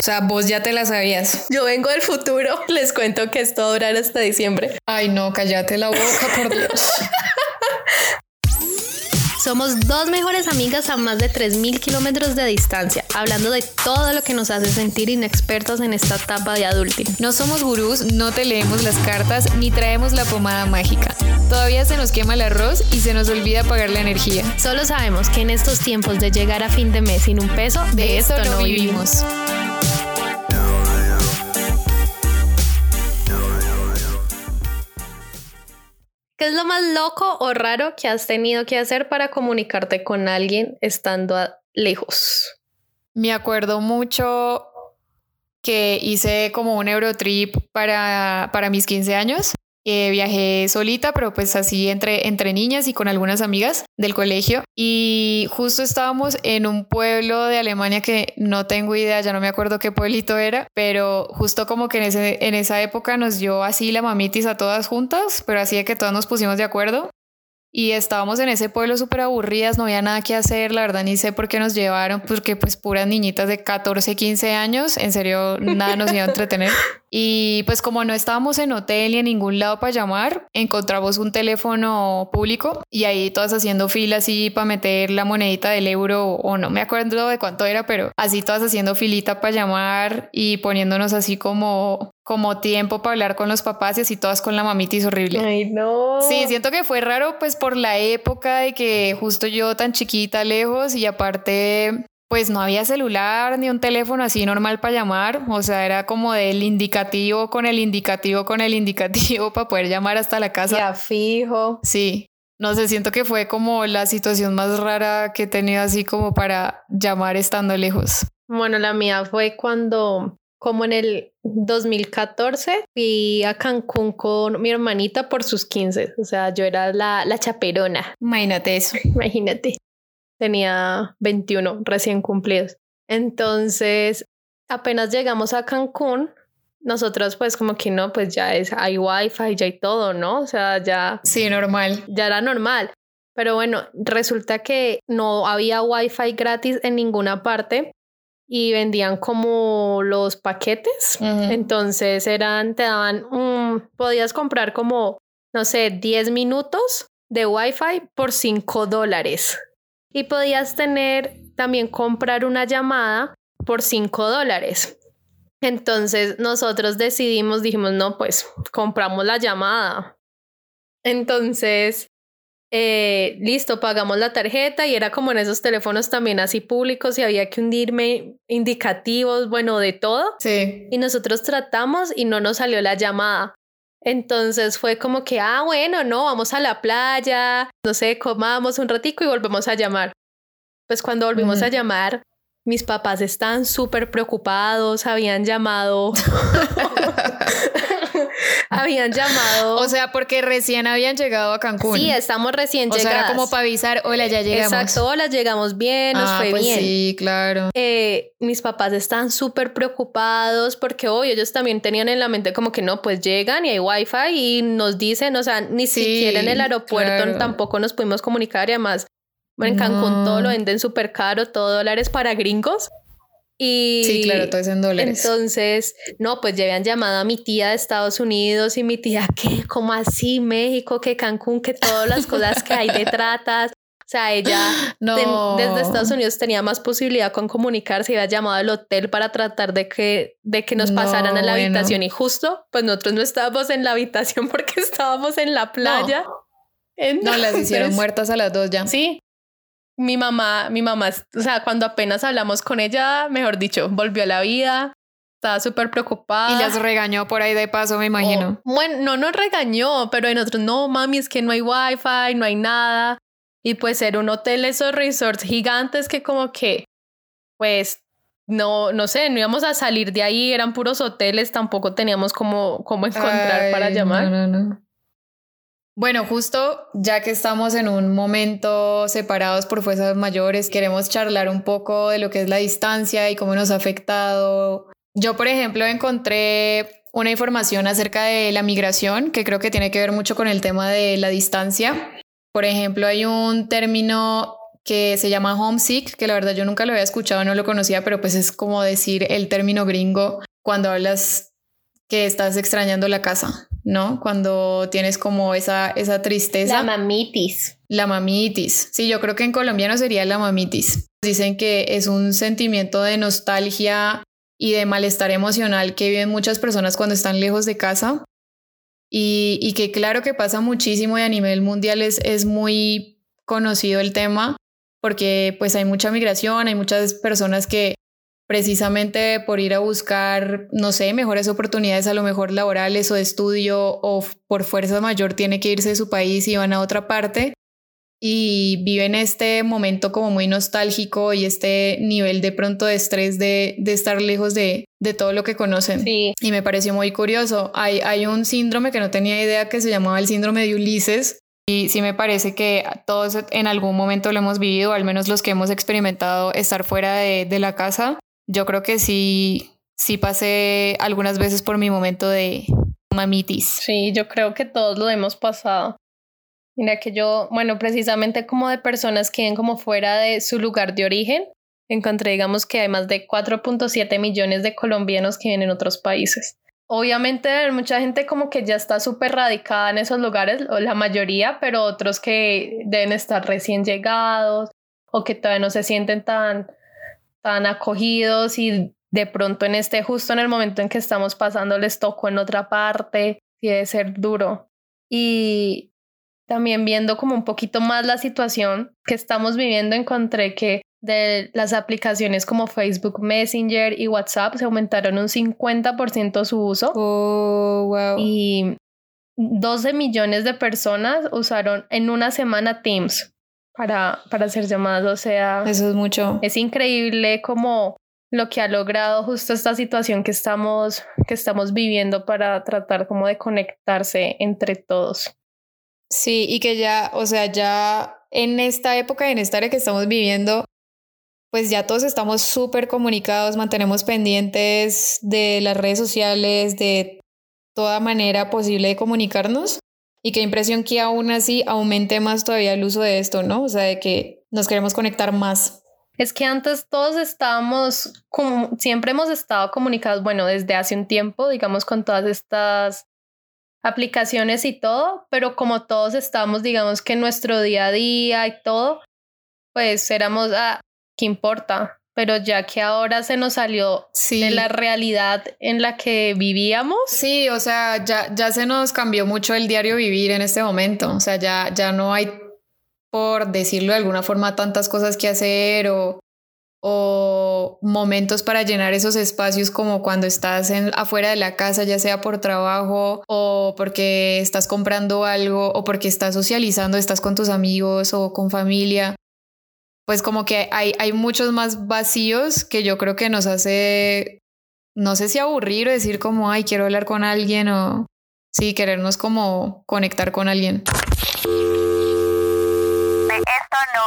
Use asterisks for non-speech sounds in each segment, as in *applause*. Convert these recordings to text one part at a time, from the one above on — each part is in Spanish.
O sea, vos ya te la sabías. Yo vengo del futuro. *laughs* Les cuento que esto va a durar hasta diciembre. Ay, no, cállate la boca, por Dios. *laughs* Somos dos mejores amigas a más de 3.000 kilómetros de distancia, hablando de todo lo que nos hace sentir inexpertos en esta etapa de adulting. No somos gurús, no te leemos las cartas ni traemos la pomada mágica. Todavía se nos quema el arroz y se nos olvida pagar la energía. Solo sabemos que en estos tiempos de llegar a fin de mes sin un peso, de, esto, no vivimos. ¿Qué es lo más loco o raro que has tenido que hacer para comunicarte con alguien estando lejos? Me acuerdo mucho que hice como un Eurotrip para, para mis 15 años viajé solita, pero pues así entre, entre niñas y con algunas amigas del colegio. Y justo estábamos en un pueblo de Alemania que no tengo idea, ya no me acuerdo qué pueblito era, pero justo como que en, ese, en esa época nos dio así la mamitis a todas juntas, pero así de que todas nos pusimos de acuerdo. Y estábamos en ese pueblo súper aburridas, no había nada que hacer, la verdad ni sé por qué nos llevaron, porque pues puras niñitas de 14, 15 años, en serio, nada nos iba a entretener. *laughs* Y pues como no estábamos en hotel ni en ningún lado para llamar, encontramos un teléfono público y ahí todas haciendo fila así para meter la monedita del euro o no me acuerdo de cuánto era, pero así todas haciendo filita para llamar y poniéndonos así como como tiempo para hablar con los papás y así todas con la mamitis horrible. Ay, no. Sí, siento que fue raro pues por la época de que justo yo tan chiquita lejos y aparte pues no había celular ni un teléfono así normal para llamar, o sea, era como del indicativo con el indicativo con el indicativo *laughs* para poder llamar hasta la casa. Ya fijo. Sí. No sé, siento que fue como la situación más rara que he tenido así como para llamar estando lejos. Bueno, la mía fue cuando como en el 2014 fui a Cancún con mi hermanita por sus 15, o sea, yo era la, la chaperona. Imagínate eso. *laughs* Imagínate. Tenía 21 recién cumplidos. Entonces, apenas llegamos a Cancún, nosotros pues como que no, pues ya es, hay wifi, ya hay todo, ¿no? O sea, ya... Sí, normal. Ya era normal. Pero bueno, resulta que no había wifi gratis en ninguna parte y vendían como los paquetes. Entonces eran, te daban, podías comprar como, no sé, 10 minutos de Wi-Fi por 5 dólares. Y podías tener, también comprar una llamada por 5 dólares. Entonces nosotros decidimos, dijimos, no, pues compramos la llamada. Entonces eh, listo, pagamos la tarjeta y era como en esos teléfonos también así públicos y había que hundirme indicativos, bueno, de todo. Sí. Y nosotros tratamos y no nos salió la llamada. Entonces fue como que, ah, bueno, no, vamos a la playa, no sé, comamos un ratico y volvemos a llamar. Pues cuando volvimos a llamar, mis papás estaban súper preocupados, habían llamado *laughs* *laughs* *laughs* habían llamado. O sea, porque recién habían llegado a Cancún. Sí, estamos recién llegados. O sea, era como para avisar, hola, ya llegamos. Exacto, hola, llegamos bien, nos ah, fue pues bien. Sí, claro. Eh, mis papás están súper preocupados porque hoy ellos también tenían en la mente como que no, pues llegan y hay wifi y nos dicen, o sea, ni siquiera en el aeropuerto tampoco nos pudimos comunicar y además en Cancún todo lo venden súper caro, todo dólares para gringos. Y sí, claro, todo es en dólares. Entonces, no, pues ya habían llamado a mi tía de Estados Unidos y mi tía, ¿qué? ¿Cómo así? México, que Cancún, que todas las cosas que hay de tratas. O sea, ella *gasps* no. desde Estados Unidos tenía más posibilidad con comunicarse, había llamado al hotel para tratar de que, de que nos pasaran a la habitación y justo, pues nosotros no estábamos en la habitación *laughs* porque estábamos en la playa. No, las hicieron muertas a las dos ya. Sí, mi mamá, mi mamá, o sea, cuando apenas hablamos con ella, mejor dicho, volvió a la vida, estaba súper preocupada. Y las regañó por ahí de paso, me imagino. bueno, no nos regañó, pero en otros, no, mami, es que no hay wifi, no hay nada. Y pues era un hotel, esos resorts gigantes que como que, pues, no, no sé, no íbamos a salir de ahí, eran puros hoteles, tampoco teníamos como, como encontrar para llamar. No, no, no. Bueno, justo ya que estamos en un momento separados por fuerzas mayores, queremos charlar un poco de lo que es la distancia y cómo nos ha afectado. Yo, por ejemplo, encontré una información acerca de la migración que creo que tiene que ver mucho con el tema de la distancia. Por ejemplo, hay un término que se llama homesick, que la verdad yo nunca lo había escuchado, no lo conocía, pero pues es como decir el término gringo cuando hablas que estás extrañando la casa, ¿no? Cuando tienes como esa, esa tristeza. La mamitis. La mamitis. Sí, yo creo que en colombiano sería la mamitis. Dicen que es un sentimiento de nostalgia y de malestar emocional que viven muchas personas cuando están lejos de casa. Y, y que claro que pasa muchísimo y a nivel mundial es, es muy conocido el tema porque pues hay mucha migración, hay muchas personas que precisamente por ir a buscar, no sé, mejores oportunidades a lo mejor laborales o de estudio o por fuerza mayor tiene que irse de su país y van a otra parte y viven este momento como muy nostálgico y este nivel de pronto de estrés de, de estar lejos de, de, todo lo que conocen. Sí. Y me pareció muy curioso. Hay, hay un síndrome que no tenía idea que se llamaba el síndrome de Ulises. Y sí me parece que todos en algún momento lo hemos vivido, al menos los que hemos experimentado estar fuera de, de la casa yo creo que sí, sí pasé algunas veces por mi momento de mamitis. Sí, yo creo que todos lo hemos pasado. Mira que yo, bueno, precisamente como de personas que viven como fuera de su lugar de origen, encontré, digamos, que hay más de 4.7 millones de colombianos que viven en otros países. Obviamente mucha gente como que ya está súper radicada en esos lugares, o la mayoría, pero otros que deben estar recién llegados o que todavía no se sienten tan tan acogidos y de pronto en este, justo en el momento en que estamos pasando, les tocó en otra parte y debe ser duro. Y también viendo como un poquito más la situación que estamos viviendo, encontré que de las aplicaciones como Facebook Messenger y WhatsApp se aumentaron un 50% su uso. Oh, wow. Y 12 millones de personas usaron en una semana Teams para, para hacer llamadas. O sea, eso es mucho. Es increíble como lo que ha logrado justo esta situación que estamos, que estamos viviendo para tratar como de conectarse entre todos. Sí, y que ya, o sea, ya en esta época, en esta era que estamos viviendo, pues ya todos estamos súper comunicados, mantenemos pendientes de las redes sociales, de toda manera posible de comunicarnos. Y qué impresión que aún así aumente más todavía el uso de esto, ¿no? O sea, de que nos queremos conectar más. Es que antes todos estábamos, como, siempre hemos estado comunicados, bueno, desde hace un tiempo, digamos, con todas estas aplicaciones y todo, pero como todos estamos, digamos, que en nuestro día a día y todo, pues éramos, ah, ¿qué importa? Pero ya que ahora se nos salió de la realidad en la que vivíamos. Sí, o sea, ya, ya se nos cambió mucho el diario vivir en este momento, o sea, ya, ya no hay, por decirlo de alguna forma, tantas cosas que hacer o, o momentos para llenar esos espacios como cuando estás en, afuera de la casa, ya sea por trabajo o porque estás comprando algo o porque estás socializando, estás con tus amigos o con familia pues como que hay, hay muchos más vacíos que yo creo que nos hace, no sé si aburrir o decir como, ay, quiero hablar con alguien o sí, querernos como conectar con alguien. esto no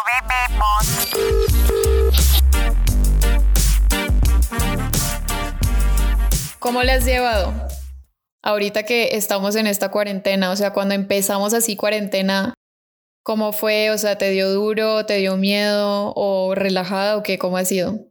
¿Cómo le has llevado? Ahorita que estamos en esta cuarentena, o sea, cuando empezamos así cuarentena, ¿Cómo fue? O sea, ¿te dio duro, te dio miedo o relajada o qué? ¿Cómo ha sido?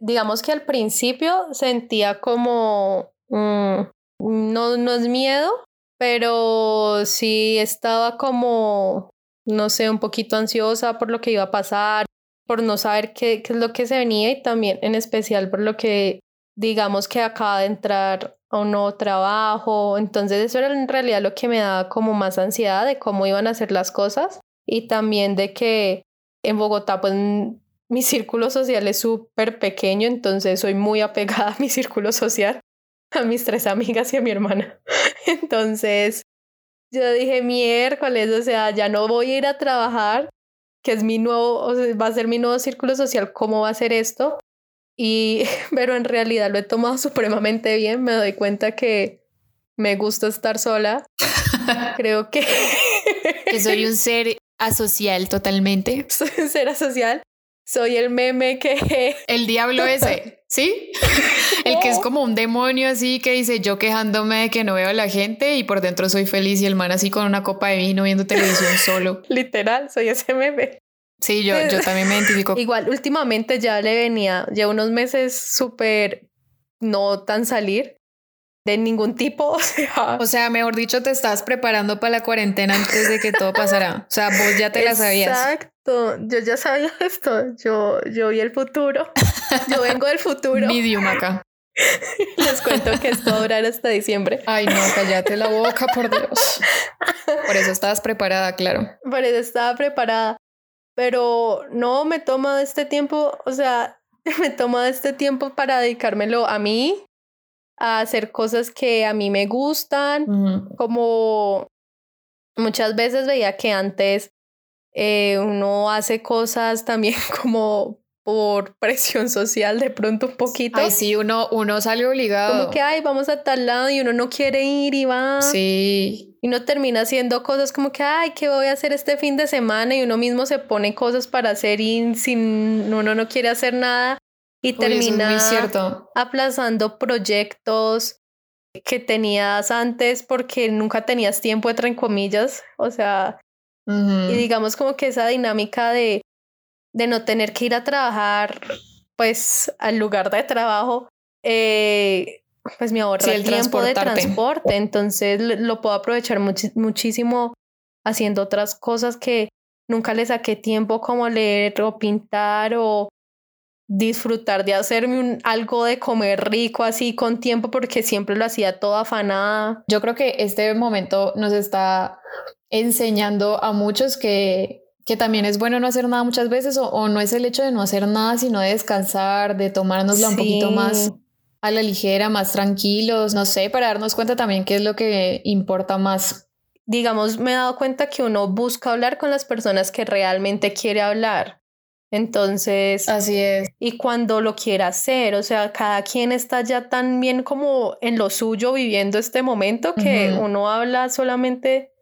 Digamos que al principio sentía como, mm, no, no es miedo, pero sí estaba como, no sé, un poquito ansiosa por lo que iba a pasar, por no saber qué, qué es lo que se venía y también en especial por lo que digamos que acaba de entrar a un nuevo trabajo. Entonces eso era en realidad lo que me daba como más ansiedad de cómo iban a ser las cosas y también de que en Bogotá pues *laughs* mi círculo social es súper pequeño, entonces soy muy apegada a mi círculo social, *laughs* a mis tres amigas y a mi hermana. *laughs* Entonces yo dije miércoles, o sea, ya no voy a ir a trabajar, que es mi nuevo, va a ser mi nuevo círculo social, ¿cómo va a ser esto? Y, *laughs* pero en realidad lo he tomado supremamente bien. Me doy cuenta que me gusta estar sola. *laughs* Creo que... que soy un *laughs* ser asocial totalmente. Soy un ser asocial. Soy el meme que... El diablo ese, ¿sí? El que es como un demonio así que dice yo quejándome de que no veo a la gente y por dentro soy feliz y el man así con una copa de vino viendo televisión solo. Literal, soy ese meme. Sí, yo, yo también me identifico. *laughs* Igual, últimamente ya le venía, ya unos meses súper no tan salir de ningún tipo. *laughs* O sea, o sea, mejor dicho, te estás preparando para la cuarentena antes de que todo pasara. O sea, vos ya te la sabías. Exacto, yo ya sabía *laughs* esto. Yo, yo vi el futuro. Yo vengo del futuro. Medium acá. Les cuento que esto va a durar hasta diciembre. Ay, no, cállate la boca, por Dios. Por eso estabas preparada, claro. Por eso estaba preparada. Pero no me toma este tiempo, o sea, *laughs* me toma este tiempo para dedicármelo a mí, a hacer cosas que a mí me gustan, como muchas veces veía que antes eh, uno hace cosas también *laughs* como por presión social de pronto un poquito. Ay, sí, uno, uno sale obligado. Como que, ay, vamos a tal lado y uno no quiere ir y va. Sí. Y uno termina haciendo cosas como que, ay, ¿qué voy a hacer este fin de semana? Y uno mismo se pone cosas para hacer y sin uno no quiere hacer nada. Y termina aplazando proyectos que tenías antes porque nunca tenías tiempo, entre comillas. O sea, y digamos como que esa dinámica de, de no tener que ir a trabajar, pues al lugar de trabajo, eh, pues me ahorra el tiempo de transporte. Entonces lo puedo aprovechar muchísimo haciendo otras cosas que nunca le saqué tiempo como leer o pintar o disfrutar de hacerme un, algo de comer rico así con tiempo porque siempre lo hacía todo afanada. Yo creo que este momento nos está enseñando a muchos que, que también es bueno no hacer nada muchas veces o, no es el hecho de no hacer nada, sino de descansar, de tomárnosla un poquito más a la ligera, más tranquilos, no sé, para darnos cuenta también qué es lo que importa más. Digamos, me he dado cuenta que uno busca hablar con las personas que realmente quiere hablar entonces, así es. Y cuando lo quiera hacer, o sea, cada quien está ya tan bien como en lo suyo viviendo este momento que uno habla solamente,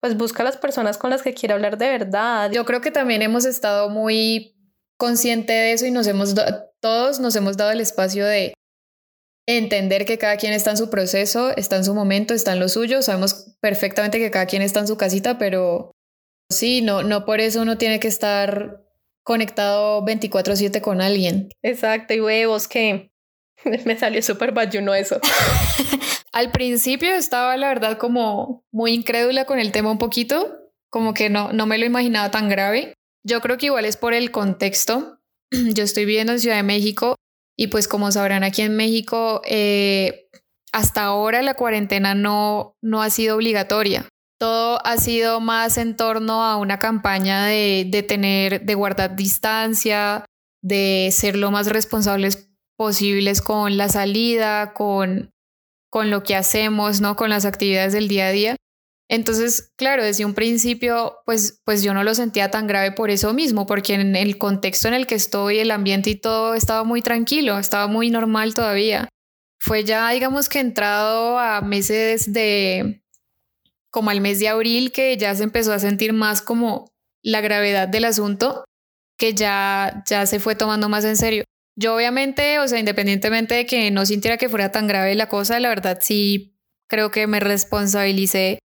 pues busca a las personas con las que quiere hablar de verdad. Yo creo que también hemos estado muy consciente de eso y nos hemos, todos nos hemos dado el espacio de entender que cada quien está en su proceso, está en su momento, está en lo suyo. Sabemos perfectamente que cada quien está en su casita, pero sí, no, no por eso uno tiene que estar conectado 24/7 con alguien. Exacto, y huevos que *laughs* me salió súper bayuno eso. *laughs* Al principio estaba la verdad como muy incrédula con el tema un poquito, como que no, no me lo imaginaba tan grave. Yo creo que igual es por el contexto. *clears throat* Yo estoy viviendo en Ciudad de México y pues como sabrán aquí en México, eh, hasta ahora la cuarentena no, no ha sido obligatoria todo ha sido más en torno a una campaña de, de, tener, de guardar distancia, de ser lo más responsables posibles con la salida, con, con lo que hacemos, ¿no? Con las actividades del día a día. Entonces, claro, desde un principio, pues, pues yo no lo sentía tan grave por eso mismo, porque en el contexto en el que estoy, el ambiente y todo estaba muy tranquilo, estaba muy normal todavía. Fue ya, digamos que entrado a meses de, como al mes de abril que ya se empezó a sentir más como la gravedad del asunto, que ya, ya se fue tomando más en serio. Yo obviamente, o sea, independientemente de que no sintiera que fuera tan grave la cosa, la verdad sí creo que me responsabilicé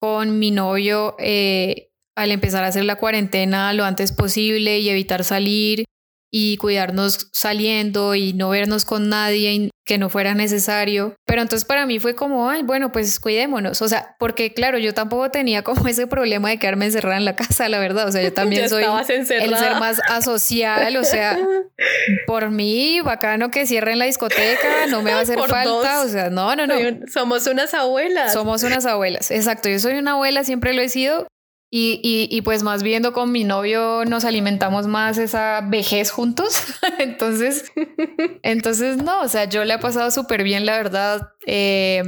con mi novio eh, al empezar a hacer la cuarentena lo antes posible y evitar salir y cuidarnos saliendo y no vernos con nadie que no fuera necesario. Pero entonces para mí fue como, ay, bueno, pues cuidémonos. O sea, porque claro, yo tampoco tenía como *laughs* ese problema de quedarme encerrada en la casa, la verdad. O sea, yo *laughs* también soy el ser más asocial. O sea, *laughs* por mí, bacano que cierren la discoteca, no me va a hacer falta. O sea, no, no, no. Somos unas abuelas. Somos unas abuelas. Exacto. Yo soy una abuela, siempre lo he sido. Y, y, y, pues más viendo con mi novio nos alimentamos más esa vejez juntos. *laughs* entonces, *laughs* entonces no, o sea, yo le he pasado súper bien, la verdad. Eh,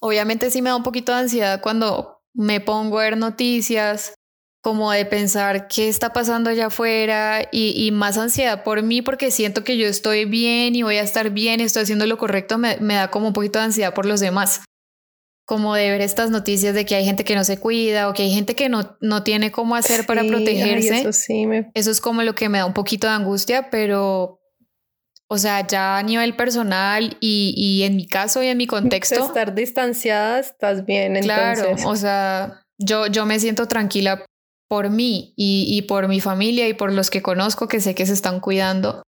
obviamente sí me da un poquito de ansiedad cuando me pongo a ver noticias, como de pensar qué está pasando allá afuera y, y, más ansiedad por mí porque siento que yo estoy bien y voy a estar bien estoy haciendo lo correcto, me, me da como un poquito de ansiedad por los demás como de ver estas noticias de que hay gente que no se cuida o que hay gente que no, no tiene cómo hacer para protegerse. eso, sí eso es como lo que me da un poquito de angustia, pero, o sea, ya a nivel personal y, y en mi caso y en mi contexto. Estar distanciada, estás bien. Claro, o sea, yo, yo me siento tranquila por mí y, por mi familia y por los que conozco que sé que se están cuidando.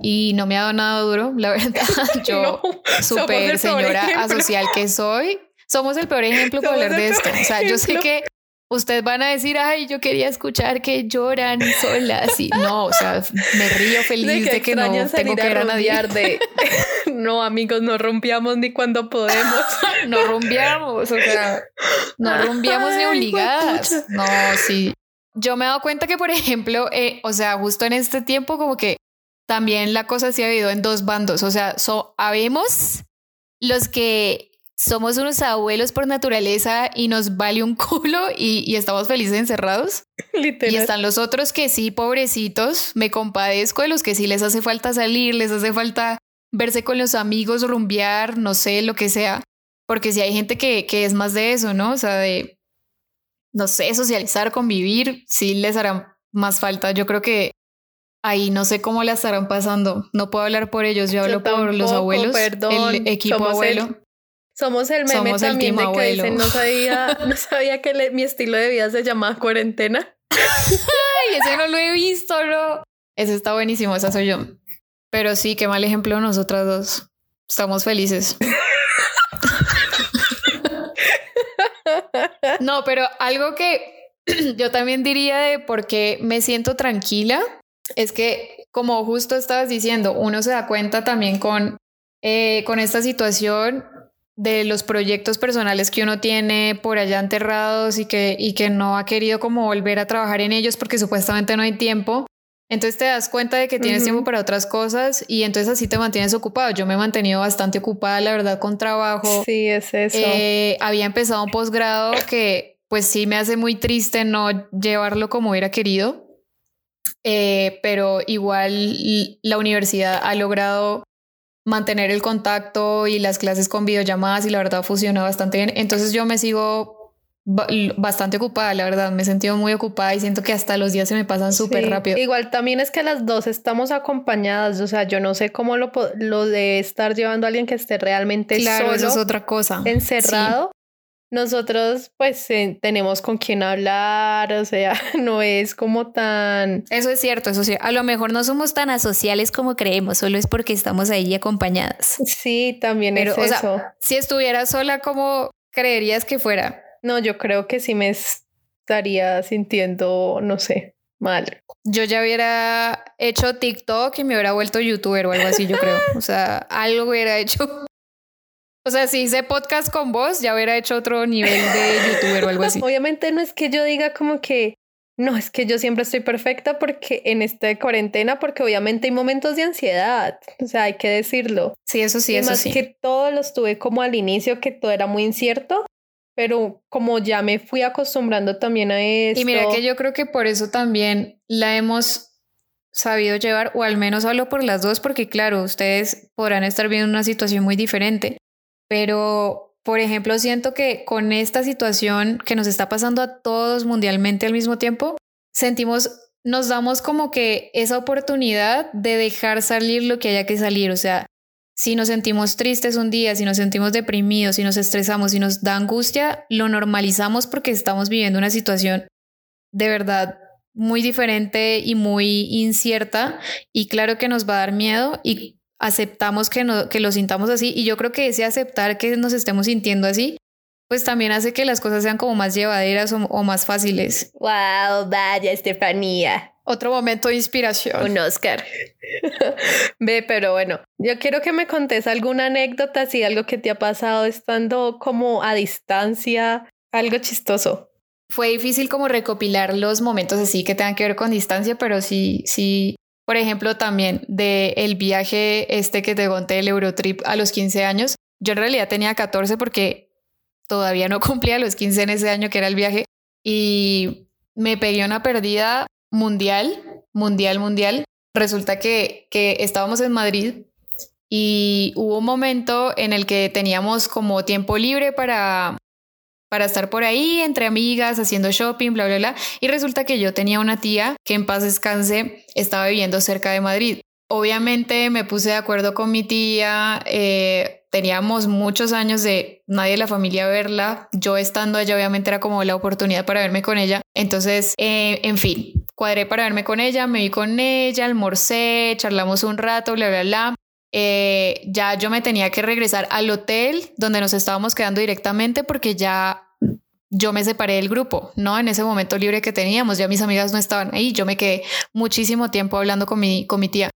Y no me ha dado nada duro, la *laughs* verdad. *laughs* Yo, súper señora asocial que soy, somos el peor ejemplo para hablar de esto. O sea, yo sé que ustedes van a decir, ay, yo quería escuchar que lloran solas y no, o sea, me río *laughs* feliz de que, no tengo que nadie. De, *laughs* *laughs* no, amigos, no rompíamos ni cuando podemos. no rompíamos, o sea, no rompíamos ni obligadas. No, sí. Yo me he dado cuenta que, por ejemplo, eh, o sea, justo en este tiempo como que también la cosa se ha habido en dos bandos, o sea, so, habemos los que somos unos abuelos por naturaleza y nos vale un culo y, estamos felices encerrados. *laughs* Y están los otros que sí, pobrecitos, me compadezco de los que sí les hace falta salir, les hace falta verse con los amigos, rumbear, no sé, lo que sea. Porque si hay gente que, que es más de eso, ¿no? O sea, de, no sé, socializar, convivir, sí les hará más falta. Yo creo que ahí no sé cómo la estarán pasando. No puedo hablar por ellos, yo hablo por los abuelos, el equipo abuelo. Somos el meme también de que dicen, no sabía, *laughs* no sabía que mi estilo de vida se llamaba cuarentena. Ay, ese no lo he visto, no. Ese está buenísimo, esa soy yo. Pero sí, qué mal ejemplo nosotras dos. Estamos felices. *laughs* no, pero algo que *clears throat* yo también diría de por qué me siento tranquila es que, como justo estabas diciendo, uno se da cuenta también con, eh, con esta situación de los proyectos personales que uno tiene por allá enterrados y que, y que no ha querido como volver a trabajar en ellos porque supuestamente no hay tiempo. Entonces te das cuenta de que tienes tiempo para otras cosas y entonces así te mantienes ocupado. Yo me he mantenido bastante ocupada, la verdad, con trabajo. Sí, es eso. Eh, había empezado un posgrado que pues sí me hace muy triste no llevarlo como hubiera querido, eh, pero igual la universidad ha logrado mantener el contacto y las clases con videollamadas y la verdad funciona bastante bien. Entonces yo me sigo bastante ocupada, la verdad, me he sentido muy ocupada y siento que hasta los días se me pasan súper rápido. Igual también es que las dos estamos acompañadas, o sea, yo no sé cómo lo, lo de estar llevando a alguien que esté realmente claro, solo, eso es otra cosa. Encerrado nosotros pues eh, tenemos con quién hablar, o sea, *laughs* no es como tan... Eso es cierto, eso sí. A lo mejor no somos tan asociales como creemos, solo es porque estamos ahí acompañadas. Sí, también es eso. si estuviera sola, ¿cómo creerías que fuera? No, yo creo que sí me estaría sintiendo, no sé, mal. Yo ya hubiera hecho TikTok y me hubiera vuelto youtuber o algo así, yo creo. *laughs* O sea, algo hubiera hecho. O sea, si hice podcast con vos, ya hubiera hecho otro nivel de youtuber o algo así. Obviamente no es que yo diga como que no, es que yo siempre estoy perfecta porque en esta cuarentena, porque obviamente hay momentos de ansiedad, o sea, hay que decirlo. Sí, eso sí, y eso más que todos los tuve como al inicio, que todo era muy incierto, pero como ya me fui acostumbrando también a eso. Y mira que yo creo que por eso también la hemos sabido llevar, o al menos hablo por las dos, porque claro, ustedes podrán estar viendo una situación muy diferente, pero, por ejemplo, siento que con esta situación que nos está pasando a todos mundialmente al mismo tiempo, sentimos, nos damos como que esa oportunidad de dejar salir lo que haya que salir. O sea, si nos sentimos tristes un día, si nos sentimos deprimidos, si nos estresamos, si nos da angustia, lo normalizamos porque estamos viviendo una situación de verdad muy diferente y muy incierta y claro que nos va a dar miedo y aceptamos que, no, que lo sintamos así y yo creo que ese aceptar que nos estemos sintiendo así, pues también hace que las cosas sean como más llevaderas o, más fáciles. Wow, vaya Estefanía. Otro momento de inspiración. Un Oscar. *laughs* Ve, pero bueno, yo quiero que me contes alguna anécdota, si algo que te ha pasado estando como a distancia, algo chistoso. Fue difícil como recopilar los momentos así que tengan que ver con distancia, pero sí, sí, por ejemplo, también de el viaje este que te conté, el Eurotrip a los 15 años. Yo en realidad tenía 14 porque todavía no *laughs* cumplía los 15 en ese año que era el viaje y me pegué una pérdida mundial, mundial, mundial. Resulta que, que estábamos en Madrid y hubo un momento en el que teníamos como tiempo libre para para estar por ahí entre amigas, haciendo shopping, bla, bla, bla. Y resulta que yo tenía una tía que en paz descanse estaba viviendo cerca de Madrid. Obviamente me puse de acuerdo con mi tía, eh, teníamos muchos años de nadie de la familia verla. Yo estando allá, obviamente era como la oportunidad para verme con ella. Entonces, eh, en fin, cuadré para verme con ella, me vi con ella, almorcé, charlamos un rato, bla, bla, bla. Eh, ya yo me tenía que regresar al hotel donde nos estábamos quedando directamente porque ya yo me separé del grupo, ¿no? En ese momento libre que teníamos, ya mis amigas no estaban ahí, yo me quedé muchísimo tiempo hablando con mi, con mi tía.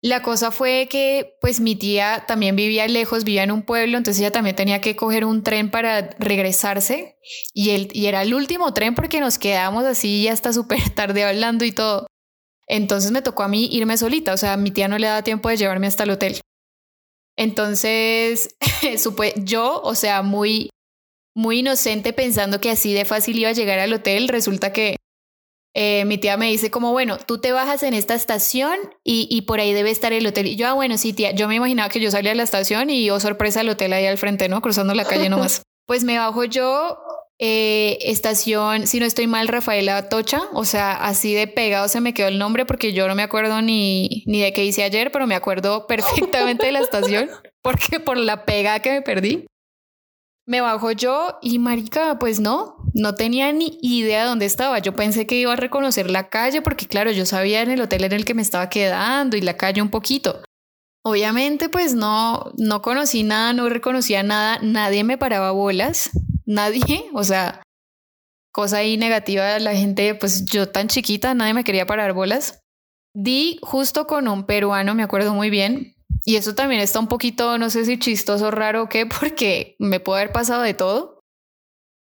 La cosa fue que pues mi tía también vivía lejos, vivía en un pueblo, entonces ella también tenía que coger un tren para regresarse y, y era el último tren porque nos quedamos así hasta súper *laughs* tarde hablando y todo. Entonces me tocó a mí irme solita, o sea, mi tía no le daba tiempo de llevarme hasta el hotel. Entonces, *laughs* supe, yo, o sea, muy, muy inocente pensando que así de fácil iba a llegar al hotel, resulta que eh, mi tía me dice como, bueno, tú te bajas en esta estación y, y, por ahí debe estar el hotel. Y yo, ah, bueno, sí, tía, yo me imaginaba que yo salía de la estación y, oh, sorpresa, el hotel ahí al frente, ¿no? Cruzando la calle nomás. *laughs* pues me bajo yo, eh, estación, si no estoy mal, Rafaela Tocha, o sea, así de pegado se me quedó el nombre porque yo no me acuerdo ni, ni de qué hice ayer, pero me acuerdo perfectamente de la estación *laughs* porque por la pega que me perdí. Me bajo yo y marica, pues no, no tenía ni idea de dónde estaba. Yo pensé que iba a reconocer la calle porque claro, yo sabía en el hotel en el que me estaba quedando y la calle un poquito. Obviamente pues no, no conocí nada, no reconocía nada, nadie me paraba bolas, nadie, *laughs* o sea, cosa ahí negativa, la gente, pues yo tan chiquita, nadie me quería parar bolas. Di justo con un peruano, me acuerdo muy bien, y eso también está un poquito, no sé si chistoso, raro o qué, *laughs* porque me puede haber pasado de todo.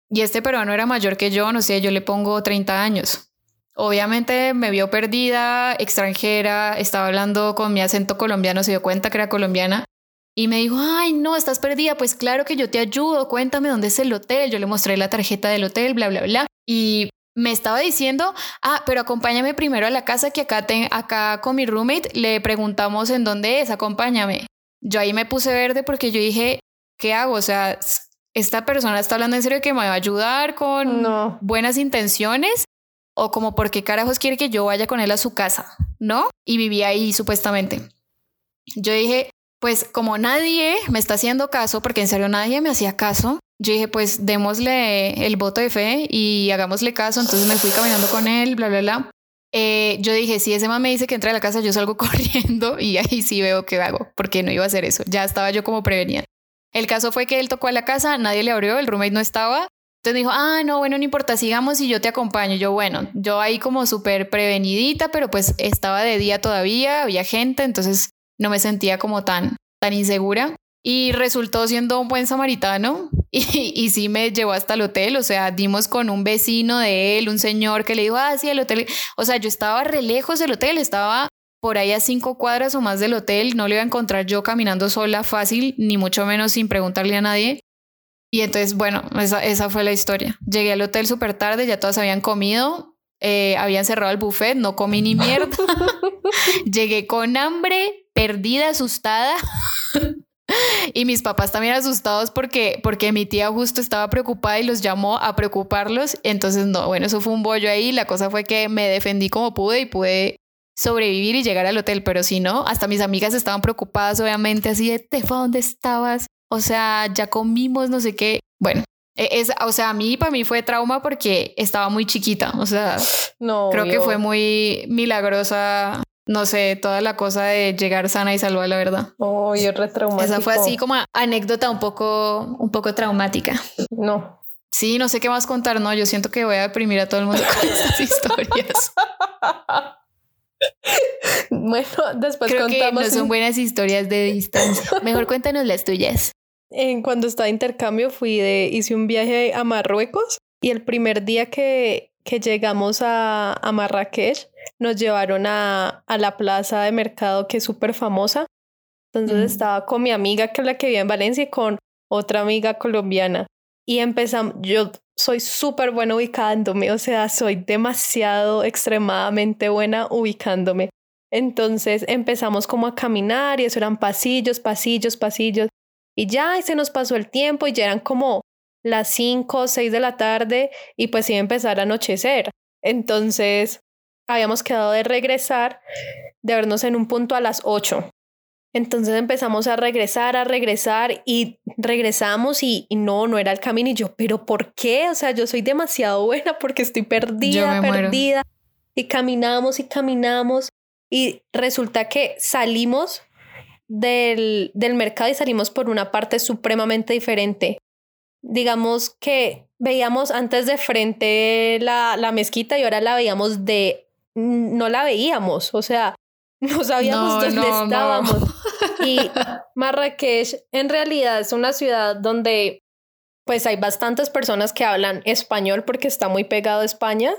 Y este peruano era mayor que yo, no sé, yo le pongo 30 años. Obviamente me vio perdida, extranjera, estaba hablando con mi acento colombiano, se dio cuenta que era colombiana y me dijo, ay, no, estás perdida, pues claro que yo te ayudo, cuéntame dónde es el hotel. Yo le mostré la tarjeta del hotel, bla, bla, bla. Y me estaba diciendo, ah, pero acompáñame primero a la casa que acá, acá con mi roommate le preguntamos en dónde es, acompáñame. Yo ahí me puse verde porque yo dije, ¿qué hago? O sea, esta persona está hablando en serio que me va a ayudar con buenas intenciones o como por qué carajos quiere que yo vaya con él a su casa, ¿no? Y vivía ahí supuestamente. Yo dije, pues como nadie me está haciendo caso, porque en serio nadie me hacía caso, yo dije, pues démosle el voto de fe y hagámosle caso. Entonces me fui caminando con él, bla, bla, bla. Eh, yo dije, si ese man me dice que entre a la casa, yo salgo *laughs* corriendo y ahí sí veo qué hago, porque no iba a hacer eso. Ya estaba yo como prevenida. El caso fue que él tocó a la casa, nadie le abrió, el roommate no estaba. Entonces dijo, ah, no, bueno, no importa, sigamos y yo te acompaño. Yo, bueno, yo ahí como súper prevenidita, pero pues estaba de día todavía, había gente, entonces no me sentía como tan, tan insegura. Y resultó siendo un buen samaritano *laughs* y, y, sí me llevó hasta el hotel, o sea, dimos con un vecino de él, un señor que le dijo, ah, sí, el hotel, o sea, yo estaba re lejos del hotel, estaba por ahí a cinco cuadras o más del hotel, no le iba a encontrar yo caminando sola fácil, ni mucho menos sin preguntarle a nadie. Y entonces, bueno, esa, esa fue la historia. Llegué al hotel súper tarde, ya todas habían comido, eh, habían cerrado el buffet, no comí ni mierda. *laughs* *laughs* Llegué con hambre, perdida, asustada. *laughs* Y mis papás también asustados porque, porque mi tía justo estaba preocupada y los llamó a preocuparlos. Entonces, no, bueno, eso fue un bollo ahí. La cosa fue que me defendí como pude y pude sobrevivir y llegar al hotel. Pero si no, hasta mis amigas estaban preocupadas, obviamente, así de, Tefa, ¿dónde estabas? O sea, ya comimos, no sé qué. Bueno, e, es, o sea, a mí, para mí fue trauma porque estaba muy chiquita. O sea, no, creo que fue muy milagrosa no sé, toda la cosa de llegar sana y salva, la verdad. Oh, yo Esa fue así como anécdota un poco, un poco traumática. No. Sí, no sé qué más contar, no. Yo siento que voy a deprimir a todo el mundo con *laughs* estas historias. *laughs* bueno, después Creo contamos. Que no son buenas historias de distancia. *laughs* Mejor cuéntanos las tuyas. En cuando estaba de intercambio fui de hice un viaje a Marruecos y el primer día que que llegamos a, a Marrakech, nos llevaron a, a, la plaza de mercado que es súper famosa. Entonces estaba con mi amiga, que es la que vive en Valencia, y con otra amiga colombiana. Y empezamos, yo soy súper buena ubicándome, o sea, soy demasiado, extremadamente buena ubicándome. Entonces empezamos como a caminar y eso eran pasillos, pasillos, pasillos. Y ya y se nos pasó el tiempo y ya eran como las 5 o 6 de la tarde y pues iba a empezar a anochecer. Entonces habíamos quedado de regresar, de vernos en un punto a las 8. Entonces empezamos a regresar, a regresar y regresamos y, no, no era el camino. Y yo, pero ¿por qué? O sea, yo soy demasiado buena porque estoy perdida, perdida. Y caminamos y caminamos y resulta que salimos del, del mercado y salimos por una parte supremamente diferente. Digamos que veíamos antes de frente la, la mezquita y ahora la veíamos de... No la veíamos, o sea, *laughs* no sabíamos dónde estábamos. *laughs* Y Marrakech en realidad es una ciudad donde pues hay bastantes personas que hablan español porque está muy pegado a España,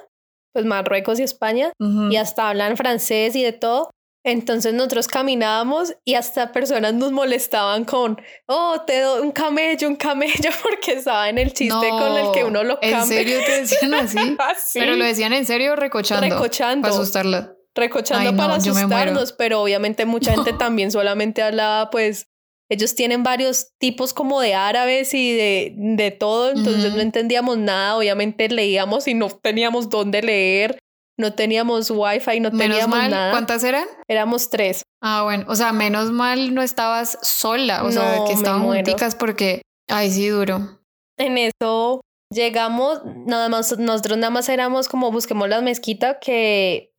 pues Marruecos y España, y hasta hablan francés y de todo. Entonces nosotros caminábamos y hasta personas nos molestaban con, oh, te doy un camello, un camello, *laughs* porque saben el chiste con el que uno lo cambia. ¿En serio te decían *laughs* así? Pero lo decían en serio recochando. Recochando. Para asustarla. Recochando para asustarnos, pero obviamente mucha gente también solamente hablaba, pues, ellos tienen varios tipos como de árabes y de, de todo, entonces no entendíamos nada, obviamente leíamos y no teníamos dónde leer no teníamos wifi, no teníamos mal, nada. ¿Cuántas eran? Éramos tres. Ah, bueno, o sea, menos mal no estabas sola, o sea, que estaban junticas porque, ay, sí, duro. En eso llegamos, nada más, nosotros nada más éramos como busquemos la mezquita que,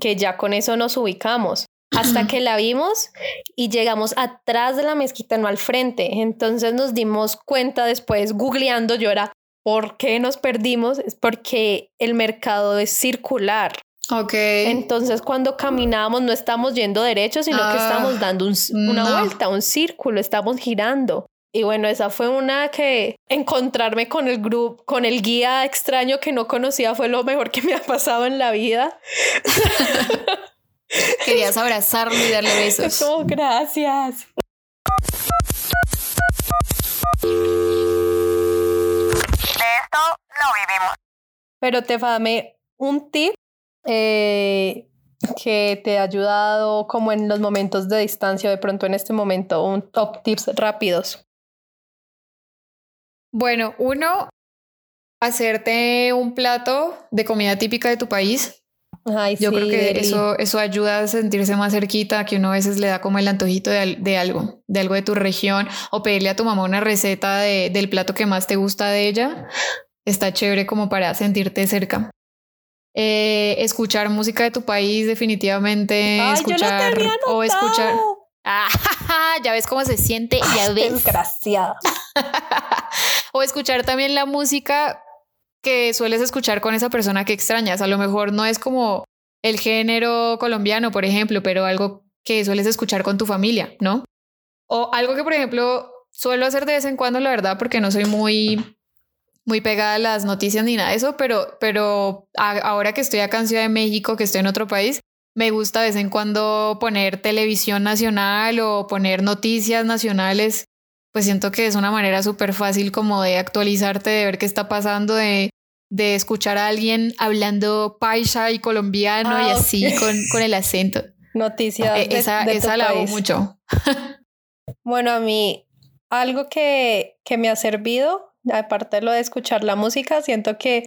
que ya con eso nos ubicamos. Hasta *clears throat* que la vimos y llegamos atrás de la mezquita, no al frente. Entonces nos dimos cuenta después, googleando, yo era, ¿Por qué nos perdimos? Es porque el mercado es circular. Ok. Entonces, cuando caminamos, no estamos yendo derecho, sino que ah, estamos dando una vuelta, un círculo, estamos girando. Y bueno, esa fue una que encontrarme con el grupo, con el guía extraño que no conocía fue lo mejor que me ha pasado en la vida. *laughs* Querías abrazarlo y darle besos. Oh, gracias. No vivimos. Pero te dame un tip eh, que te ha ayudado como en los momentos de distancia, de pronto en este momento, un top tips rápidos. Bueno, uno, hacerte un plato de comida típica de tu país. Yo creo que eso, eso ayuda a sentirse más cerquita, que uno a veces le da como el antojito de, de algo, de algo de tu región, o pedirle a tu mamá una receta de, del plato que más te gusta de ella está chévere como para sentirte cerca. Eh, escuchar música de tu país, definitivamente. escuchar o escuchar. Ah, *laughs* ya ves cómo se siente, ya ves. Desgraciada. *laughs* o escuchar también la música que sueles escuchar con esa persona que extrañas. A lo mejor no es como el género colombiano, por ejemplo, pero algo que sueles escuchar con tu familia, ¿no? O algo que, por ejemplo, suelo hacer de vez en cuando, la verdad, porque no soy muy muy pegada a las noticias ni nada de eso, pero, pero ahora que estoy acá en Ciudad de México, que estoy en otro país, me gusta de vez en cuando poner televisión nacional o poner noticias nacionales. Pues siento que es una manera súper fácil como de actualizarte, de ver qué está pasando, de, de escuchar a alguien hablando paisa y colombiano y ah, así con, con el acento. Noticias. E, esa esa la hago mucho. *laughs* bueno, a mí algo que, que me ha servido aparte de lo de escuchar la música, siento que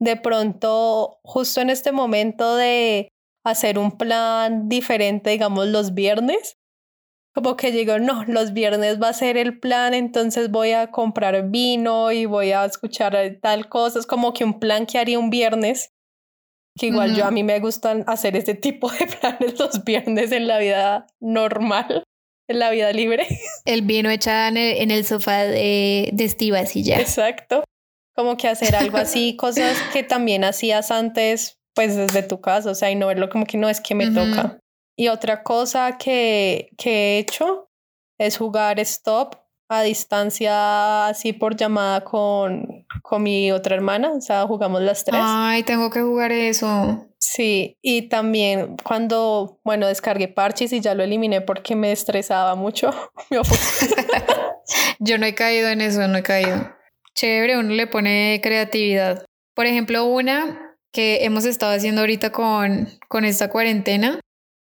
de pronto, justo en este momento de hacer un plan diferente, digamos, los viernes, como que digo, no, los viernes va a ser el plan, entonces voy a comprar vino y voy a escuchar tal cosa, es como que un plan que haría un viernes, que igual yo a mí me gustan hacer este tipo de *laughs* planes los viernes en la vida normal en la vida libre. *laughs* El vino echado en el, en el sofá de, de Estivas y ya. Exacto. Como que hacer algo así, *laughs* cosas que también hacías antes, pues desde tu casa, o sea, y no verlo como que no es que me toca. Y otra cosa que, que he hecho es jugar stop a distancia así por llamada con, con mi otra hermana, o sea, jugamos las tres. Ay, tengo que jugar eso. Sí, y también cuando, bueno, descargué parches y ya lo eliminé porque me estresaba mucho. *laughs* *laughs* Yo no he caído en eso, no he caído. Chévere, uno le pone creatividad. Por ejemplo, una que hemos estado haciendo ahorita con, con esta cuarentena,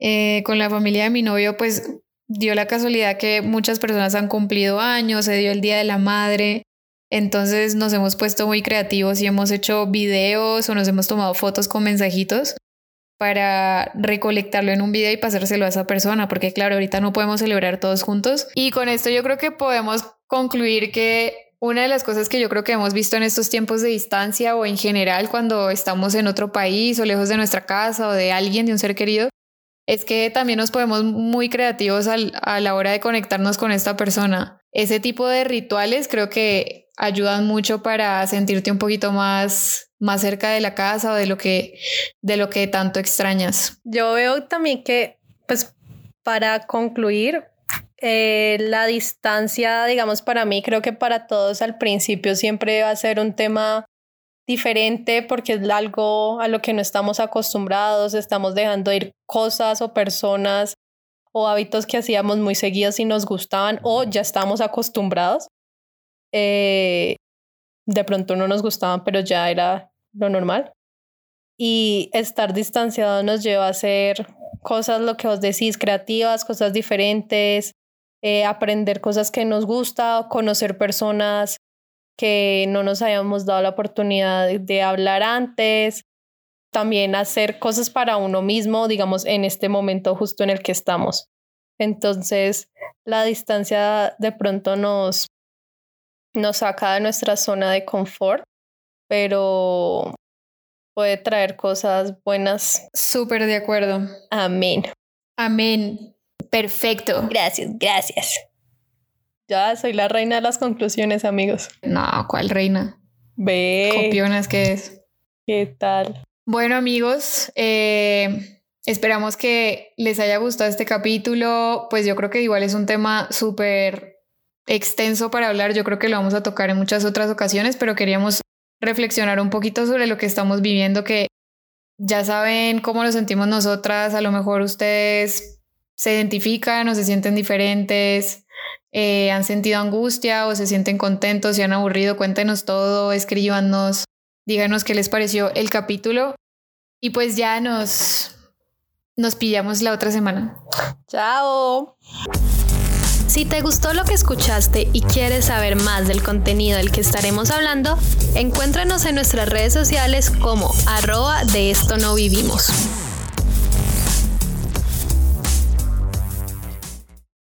eh, con la familia de mi novio, pues dio la casualidad que muchas personas han cumplido años, se dio el Día de la Madre, entonces nos hemos puesto muy creativos y hemos hecho videos o nos hemos tomado fotos con mensajitos para recolectarlo en un video y pasárselo a esa persona, porque claro, ahorita no podemos celebrar todos juntos. Y con esto yo creo que podemos concluir que una de las cosas que yo creo que hemos visto en estos tiempos de distancia o en general cuando estamos en otro país o lejos de nuestra casa o de alguien, de un ser querido, es que también nos podemos muy creativos a la hora de conectarnos con esta persona. Ese tipo de rituales creo que ayudan mucho para sentirte un poquito más más cerca de la casa o de lo que de lo que tanto extrañas. Yo veo también que pues para concluir eh, la distancia, digamos, para mí, creo que para todos al principio siempre va a ser un tema diferente porque es algo a lo que no estamos acostumbrados, estamos dejando ir cosas o personas o hábitos que hacíamos muy seguidos y nos gustaban o ya estamos acostumbrados. Eh, de pronto no nos gustaban, pero ya era lo normal. Y estar distanciado nos lleva a hacer cosas, lo que os decís, creativas, cosas diferentes, eh, aprender cosas que nos gusta, conocer personas que no nos habíamos dado la oportunidad de, hablar antes, también hacer cosas para uno mismo, digamos, en este momento justo en el que estamos. Entonces, la distancia de pronto nos, nos saca de nuestra zona de confort, pero puede traer cosas buenas. Súper de acuerdo. Amén. Amén. Perfecto. Gracias, gracias. Ya soy la reina de las conclusiones, amigos. No, ¿cuál reina? Ve. Copionas que es. ¿Qué tal? Bueno, amigos, eh, esperamos que les haya gustado este capítulo. Pues yo creo que igual es un tema súper extenso para hablar. Yo creo que lo vamos a tocar en muchas otras ocasiones, pero queríamos reflexionar un poquito sobre lo que estamos viviendo, que ya saben cómo lo sentimos nosotras. A lo mejor ustedes se identifican o se sienten diferentes, eh, han sentido angustia o se sienten contentos, y han aburrido, cuéntenos todo, escríbanos, díganos qué les pareció el capítulo y pues ya nos, nos pillamos la otra semana. Chao. Si te gustó lo que escuchaste y quieres saber más del contenido del que estaremos hablando, encuéntranos en nuestras redes sociales como arroba de esto no vivimos.